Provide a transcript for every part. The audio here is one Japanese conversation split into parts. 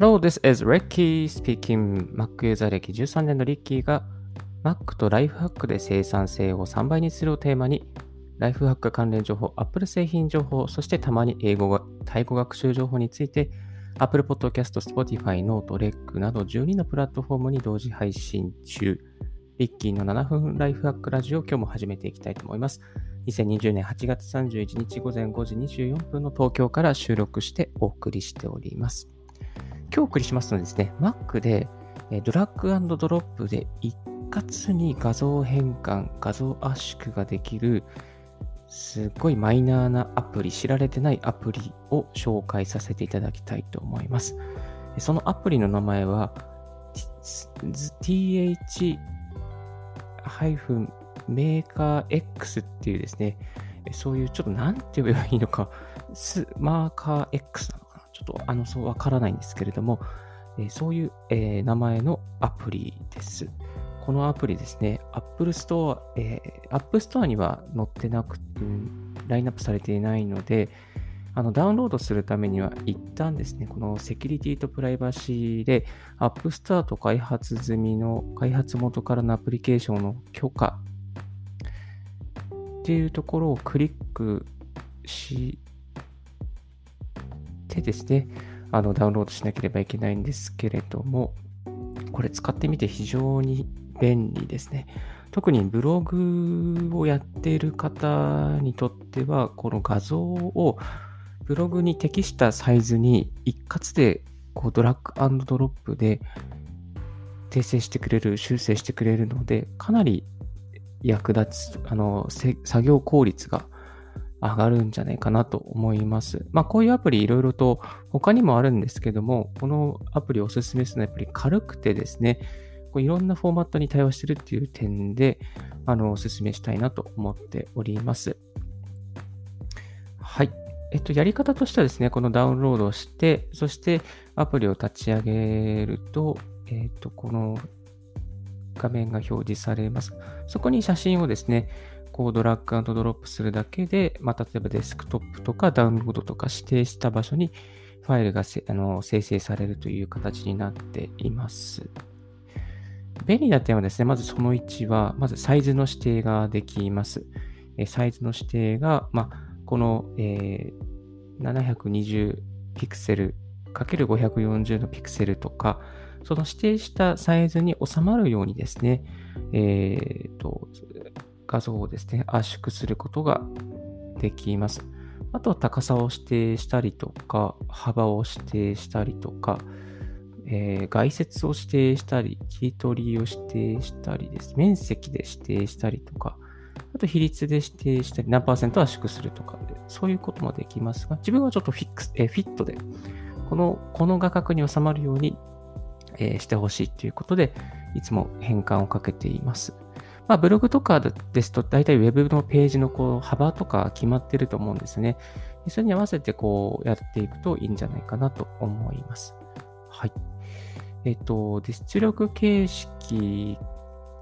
Hello, this is Ricky speaking. Mac ユーザー歴13年のリッキーが Mac とライフハックで生産性を3倍にするをテーマにライフハック関連情報、Apple 製品情報、そしてたまに英語が、タイ語学習情報について Apple Podcast、Spotify、Note、REC など12のプラットフォームに同時配信中。リッキーの7分ライフハックラジオを今日も始めていきたいと思います。2020年8月31日午前5時24分の東京から収録してお送りしております。今日お送りしますのはですね、Mac でドラッグドロップで一括に画像変換、画像圧縮ができるすっごいマイナーなアプリ、知られてないアプリを紹介させていただきたいと思います。そのアプリの名前は th- メーカー X っていうですね、そういうちょっとなんて呼べばいいのか、スマーカー X ちょっとあの、そうわからないんですけれども、えそういう、え、名前のアプリです。このアプリですね、Apple Store、えー、App Store には載ってなく、うん、ラインナップされていないので、あのダウンロードするためには一旦ですね、このセキュリティとプライバシーで App Store と開発済みの開発元からのアプリケーションの許可っていうところをクリックしてですね、あのダウンロードしなければいけないんですけれども、これ使ってみて非常に便利ですね。特にブログをやっている方にとっては、この画像をブログに適したサイズに一括でこうドラッグドロップで訂正してくれる、修正してくれるので、かなり役立つ、あの、作業効率が上がるんじゃないかなと思います。まあ、こういうアプリいろいろと他にもあるんですけども、このアプリおすすめするのはやっぱり軽くてですね、こういろんなフォーマットに対応してるっていう点で、あの、お勧めしたいなと思っております。はい。えっと、やり方としてはですね、このダウンロードをして、そしてアプリを立ち上げると、えっと、この画面が表示されます。そこに写真をですね、こうドラッグアンドロップするだけで、まあ、例えばデスクトップとかダウンロードとか指定した場所にファイルがあの生成されるという形になっています。便利な点はですね、まずその1は、まずサイズの指定ができます。えサイズの指定が、まあ、この、えー、720ピクセル ×540 のピクセルとか、その指定したサイズに収まるようにですね、えーと、画像をですね、圧縮することができます。あとは高さを指定したりとか、幅を指定したりとか、えー、外接を指定したり、切り取りを指定したりです。面積で指定したりとか、あと比率で指定したり、何パーセント圧縮するとかで、そういうこともできますが、自分はちょっとフィックス、えー、フィットで、この、この画角に収まるように、えー、してほしいということで、いつも変換をかけています。まあ、ブログとかですと、大体 Web のページのこう幅とか決まってると思うんですね。それに合わせてこうやっていくといいんじゃないかなと思います。はい。えっと、出力形式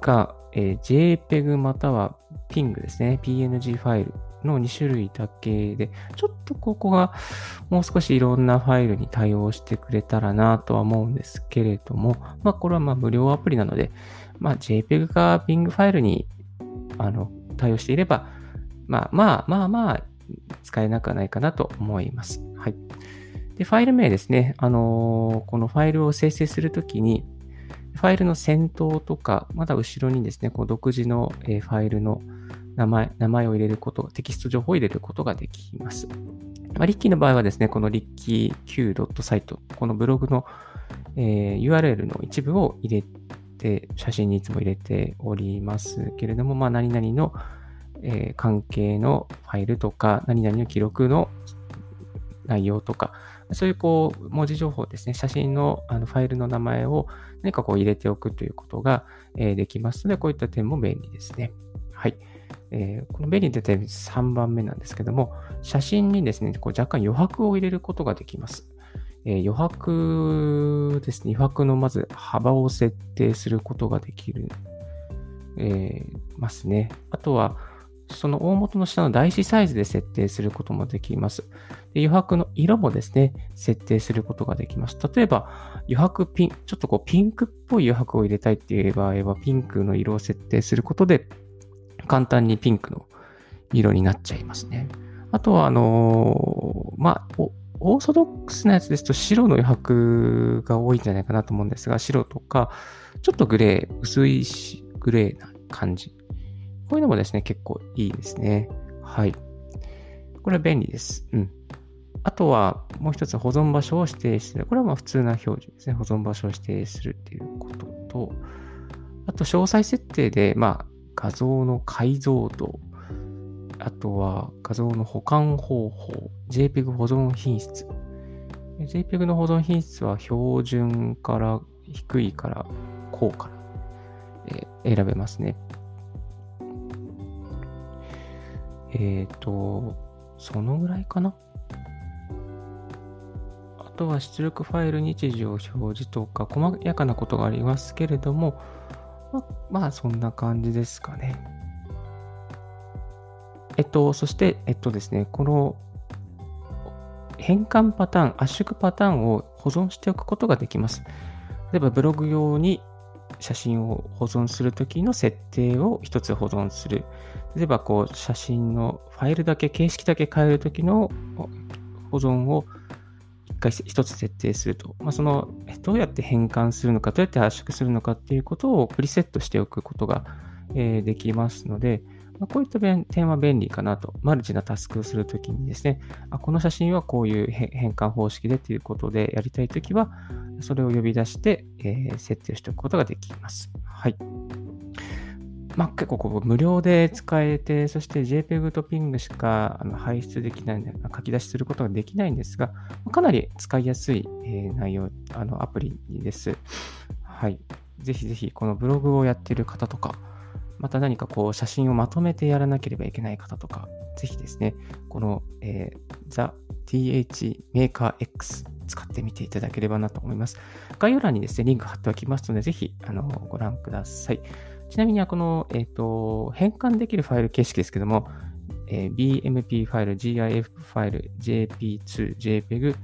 が、えー、JPEG または PING ですね。PNG ファイルの2種類だけで、ちょっとここがもう少しいろんなファイルに対応してくれたらなとは思うんですけれども、まあこれはまあ無料アプリなので、まあ JPEG か PING ファイルにあの対応していれば、まあまあまあまあ使えなくはないかなと思います。はい。で、ファイル名ですね。あのー、このファイルを生成するときに、ファイルの先頭とか、まだ後ろにですね、こう独自の、ファイルの名前、名前を入れること、テキスト情報を入れることができます。まあ、リッキーの場合はですね、このリッキー Q.site、このブログの、えー、URL の一部を入れて、写真にいつも入れておりますけれども、まあ、何々の、えー、関係のファイルとか、何々の記録の内容とか、そういうこう文字情報ですね、写真のあのファイルの名前を何かこう入れておくということが、えー、できますので、こういった点も便利ですね。はい。えー、この便利な点3番目なんですけども、写真にですね、こう若干余白を入れることができます。えー、余白ですね、余白のまず幅を設定することができる、えー、ますね。あとは、その大元の下の台紙サイズで設定することもできます。で余白の色もですね、設定することができます。例えば、余白ピン、ちょっとこうピンクっぽい余白を入れたいっていう場合は、ピンクの色を設定することで、簡単にピンクの色になっちゃいますね。あとは、あのー、まあ、オーソドックスなやつですと白の余白が多いんじゃないかなと思うんですが、白とか、ちょっとグレー、薄いしグレーな感じ。こういうのもですね、結構いいですね。はい。これは便利です。うん。あとは、もう一つ保存場所を指定する。これはまあ普通な表示ですね。保存場所を指定するっていうことと、あと、詳細設定で、まあ、画像の解像度、あとは画像の保管方法、JPEG 保存品質。JPEG の保存品質は標準から低いから高から、え、選べますね。えっ、ー、と、そのぐらいかな。あとは出力ファイル日時を表示とか、細やかなことがありますけれども、ままあ、そんな感じですかね。えっと、そして、えっとですね、この変換パターン、圧縮パターンを保存しておくことができます。例えばブログ用に写真を保存するときの設定を一つ保存する。例えば、こう、写真のファイルだけ、形式だけ変えるときの保存を一回一つ設定すると。まあ、その、どうやって変換するのか、どうやって圧縮するのかっていうことをプリセットしておくことが、え、できますので、まあ、こういった点は便利かなと。マルチなタスクをするときにですね、あこの写真はこういう変換方式でということでやりたいときは、それを呼び出して、えー、設定しておくことができます。はい。まあ、結構こう無料で使えて、そして JPEG と PING しかあの排出できない、書き出しすることができないんですが、かなり使いやすい、え、内容、あのアプリです。はい。ぜひぜひ、このブログをやっている方とか、また何かこう写真をまとめてやらなければいけない方とか、ぜひですね、この、えー、TH Maker X 使ってみていただければなと思います。概要欄にですね、リンク貼っておきますので、ぜひあのご覧ください。ちなみに、この、え、ー、と、変換できるファイル形式ですけども、えー、BMP ファイル、GIF ファイル、JP2、JPEG、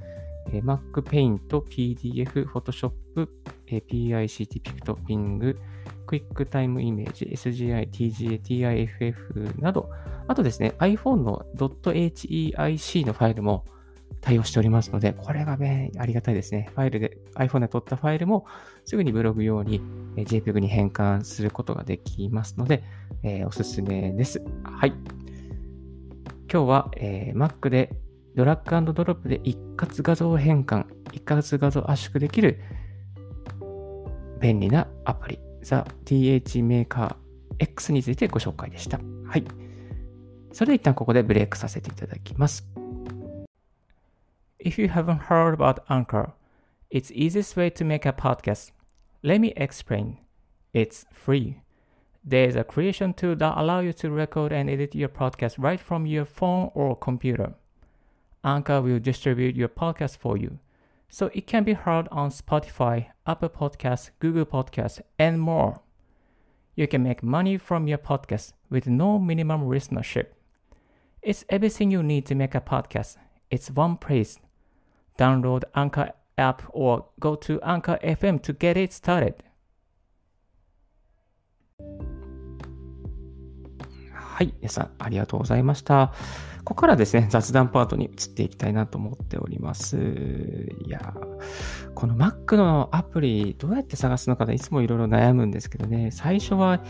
えー、MacPaint、PDF、Photoshop、えー、PICT、Pict、Bing、QuickTime Image、SGI、TGA、TIFF など、あとですね、iPhone の .heic のファイルも対応しておりますので、これがね、ありがたいですね。ファイルで、iPhone で撮ったファイルもすぐにブログ用に JPEG に変換することができますので、えー、おすすめです。はい。今日は、えー、Mac でドラッグドロップで一括画像変換、一括画像圧縮できる便利なアプリThe TH Maker X についてご紹介でした。はい。それで一旦ここでブレイクさせていただきます。If you haven't heard about Anchor, it's easiest way to make a podcast. Let me explain. It's free. There's a creation tool that allows you to record and edit your podcast right from your phone or computer. Anchor will distribute your podcast for you. so it can be heard on Spotify, Apple Podcasts, Google Podcasts, and more. You can make money from your podcast with no minimum listenership. It's everything you need to make a podcast. It's one place. Download Anchor app or go to Anchor FM to get it started. はい、皆さんありがとうございました。ここからですね、雑談パートに移っていきたいなと思っております。いやこの Mac のアプリ、どうやって探すのかいつもいろいろ悩むんですけどね、最初は、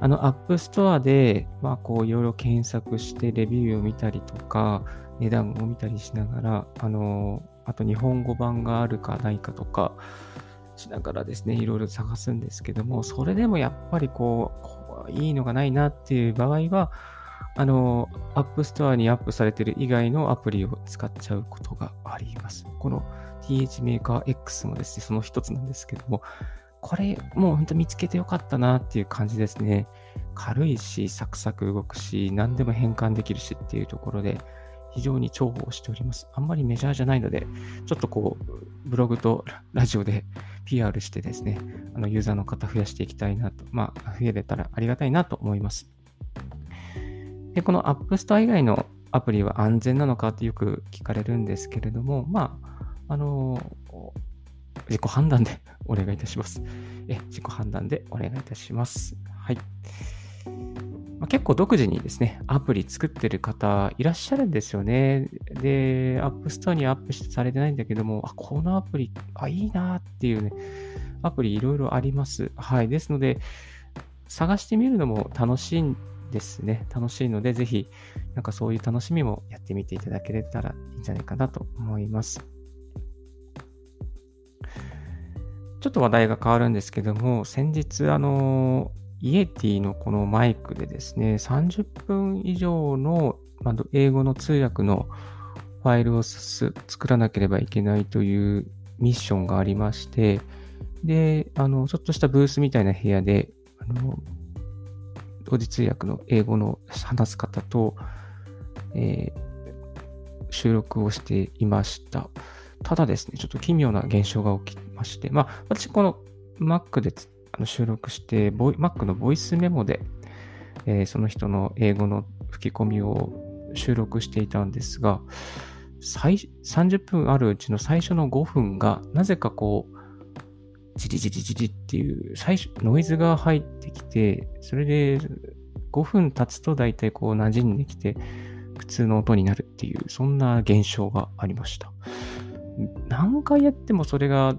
あの、App Store で、まあ、こう、いろいろ検索して、レビューを見たりとか、値段を見たりしながら、あの、あと日本語版があるかないかとか、しながらですね、いろいろ探すんですけども、それでもやっぱり、こういいのがないなっていう場合は、あの、 App Store にアップされている以外のアプリを使っちゃうことがあります。この TH メーカー X もですね、その一つなんですけども、これもう本当見つけてよかったなっていう感じですね。軽いし、サクサク動くし、何でも変換できるしっていうところで、非常に重宝しております。あんまりメジャーじゃないので、ちょっとこう、ブログと ラジオで PR してですね、あのユーザーの方増やしていきたいなと、まあ、増えれたらありがたいなと思います。で、この App Store 以外のアプリは安全なのかってよく聞かれるんですけれども、まあ、あの自己判断で お願いいたします。え自己判断でお願いいたします。はい。まあ、結構独自にですね、アプリ作ってる方いらっしゃるんですよね。で、App Store にアップされてないんだけども、あ、このアプリ、あ、いいなっていうね、アプリいろいろあります。はい。ですので、探してみるのも楽しいんですね。楽しいので、ぜひ、なんかそういう楽しみもやってみていただけたらいいんじゃないかなと思います。ちょっと話題が変わるんですけども、先日、あの、イエティのこのマイクでですね、30分以上の、英語の通訳のファイルを作らなければいけないというミッションがありまして、で、あの、ちょっとしたブースみたいな部屋で、あの、同時通訳の英語の話す方と、えー、収録をしていました。ただですね、ちょっと奇妙な現象が起きまして、まあ、私、この Mac での収録して、Mac のボイスメモで、えー、その人の英語の吹き込みを収録していたんですが、最30分あるうちの最初の5分が、なぜかこう、ジリジリジリっていう最初、ノイズが入ってきて、それで5分経つと大体こう馴染んできて、普通の音になるっていう、そんな現象がありました。何回やってもそれが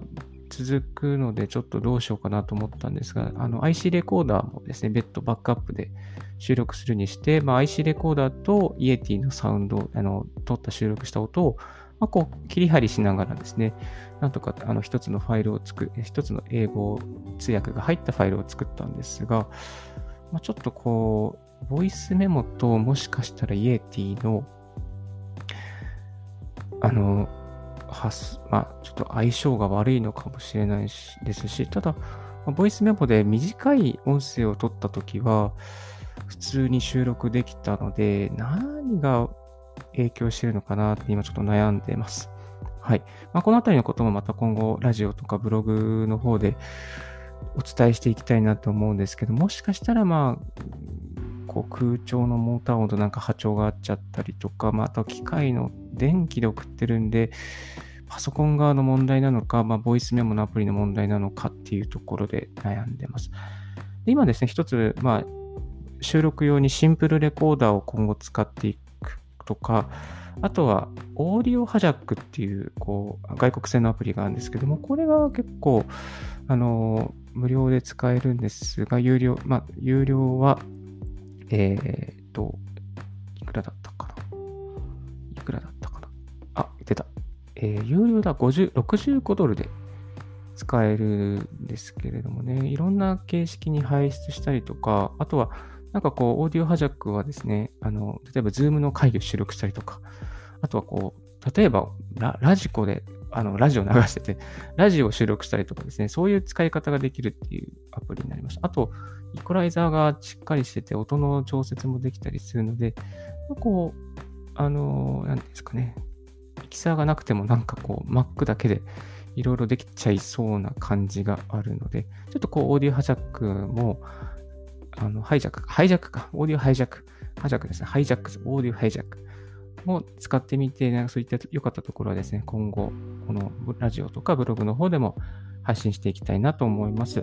続くので、ちょっとどうしようかなと思ったんですが、あの IC レコーダーもですね、別途バックアップで収録するにして、まあ、IC レコーダーとイエティのサウンド、あの、撮った収録した音を、まあ、こう、切り張りしながらですね、なんとか、あの、一つのファイルを作る、一つの英語通訳が入ったファイルを作ったんですが、まあ、ちょっとこう、ボイスメモともしかしたらイエティの、あの、はす、まあ、ちょっと相性が悪いのかもしれないしですし、ただ、ボイスメモで短い音声を取ったときは、普通に収録できたので、何が影響してるのかなって今ちょっと悩んでます。はい。まあ、このあたりのこともまた今後、ラジオとかブログの方でお伝えしていきたいなと思うんですけど、もしかしたらまあ、こう空調のモーター音となんか波長が合っちゃったりとか、まあ、あと機械の電気で送ってるんで、パソコン側の問題なのか、まあ、ボイスメモのアプリの問題なのかっていうところで悩んでます。で今ですね、一つ、まあ、収録用にシンプルレコーダーを今後使っていくとか、あとは、オーディオハジャックっていう、こう、外国製のアプリがあるんですけども、これが結構、あの、無料で使えるんですが、有料、まあ、有料は、えー、っと、いくらだったかな？いくらだったかな？あ、出た。えー、有料だ、50、65ドルで使えるんですけれどもね、いろんな形式に排出したりとか、あとは、なんかこう、 Audio Hijack はですね、あの、例えば、 Zoom の会議を収録したりとか、あとはこう、例えばラ、 radiko で、あの、ラジオ流してて、ラジオを収録したりとかですね、そういう使い方ができるっていうアプリになりました。あと、イコライザーがしっかりしてて、音の調節もできたりするので、こう、あの、何ですかね、ミキサーがなくてもなんかこう、Mac だけでいろいろできちゃいそうな感じがあるので、ちょっとこう、オーディオハジャックも、あの、ハイジャック、ハイジャックか、オーディオハイジャック、ハジャックですね、ハイジャック、オーディオハイジャック。も使ってみて、なんかそういった良かったところはですね、今後、このラジオとかブログの方でも発信していきたいなと思います。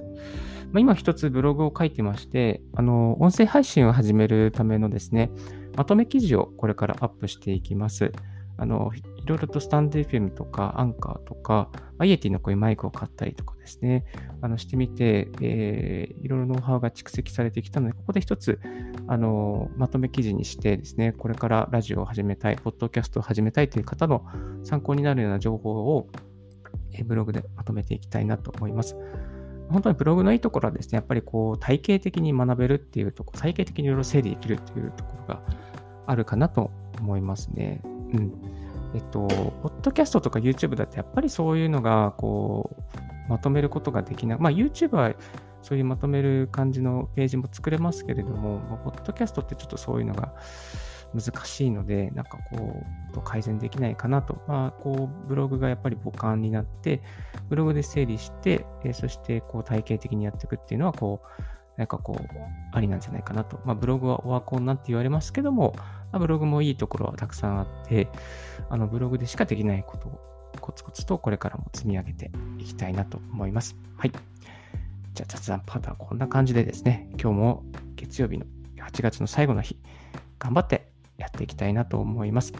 まあ、今一つブログを書いてまして、あの、音声配信を始めるためのですね、まとめ記事をこれからアップしていきます。あの、いろいろとスタンド FM とかアンカーとか、まあ、イエティのこういうマイクを買ったりとかですね、あのしてみて、えー、いろいろノウハウが蓄積されてきたので、ここで一つ、あの、まとめ記事にしてですね、これからラジオを始めたい、ポッドキャストを始めたいという方の参考になるような情報を、えー、ブログでまとめていきたいなと思います。本当にブログのいいところはですね、やっぱりこう体系的に学べるっていうところ、体系的にいろいろ整理できるっていうところがあるかなと思いますね。うん。えっと、ポッドキャストとか YouTube だってやっぱりそういうのが、こう、まとめることができない。まあ YouTube はそういうまとめる感じのページも作れますけれども、まあ、ポッドキャストってちょっとそういうのが難しいので、なんかこう、改善できないかなと。まあ、こう、ブログがやっぱり母感になって、ブログで整理して、えそして、こう、体系的にやっていくっていうのは、こう、なんかこう、ありなんじゃないかなと。まあ、ブログはオワコンなんて言われますけども、まあ、ブログもいいところはたくさんあって、あの、ブログでしかできないことをコツコツとこれからも積み上げていきたいなと思います。はい。じゃあ雑談パートはこんな感じでですね、今日も月曜日の8月の最後の日、頑張ってやっていきたいなと思います。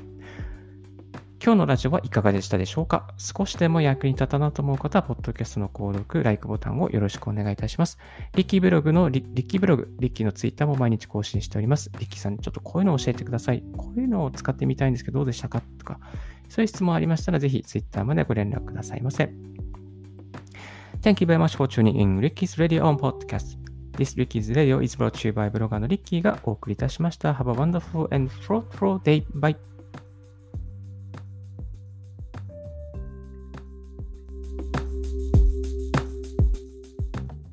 今日のラジオはいかがでしたでしょうか？少しでも役に立ったなと思う方は、ポッドキャストの購読、LIKE ボタンをよろしくお願いいたします。リッキーブログのリッキーブログ、リッキーのツイッターも毎日更新しております。リッキーさん、ちょっとこういうのを教えてください。こういうのを使ってみたいんですけど、どうでしたか？とか、そういう質問ありましたら、ぜひツイッターまでご連絡くださいませ。Thank you very much for tuning in Ricky's Radio on Podcast. This Ricky's Radio is brought to you by ブロガーのリッキーがお送りいたしました。Have a wonderful and fruitful day. Bye.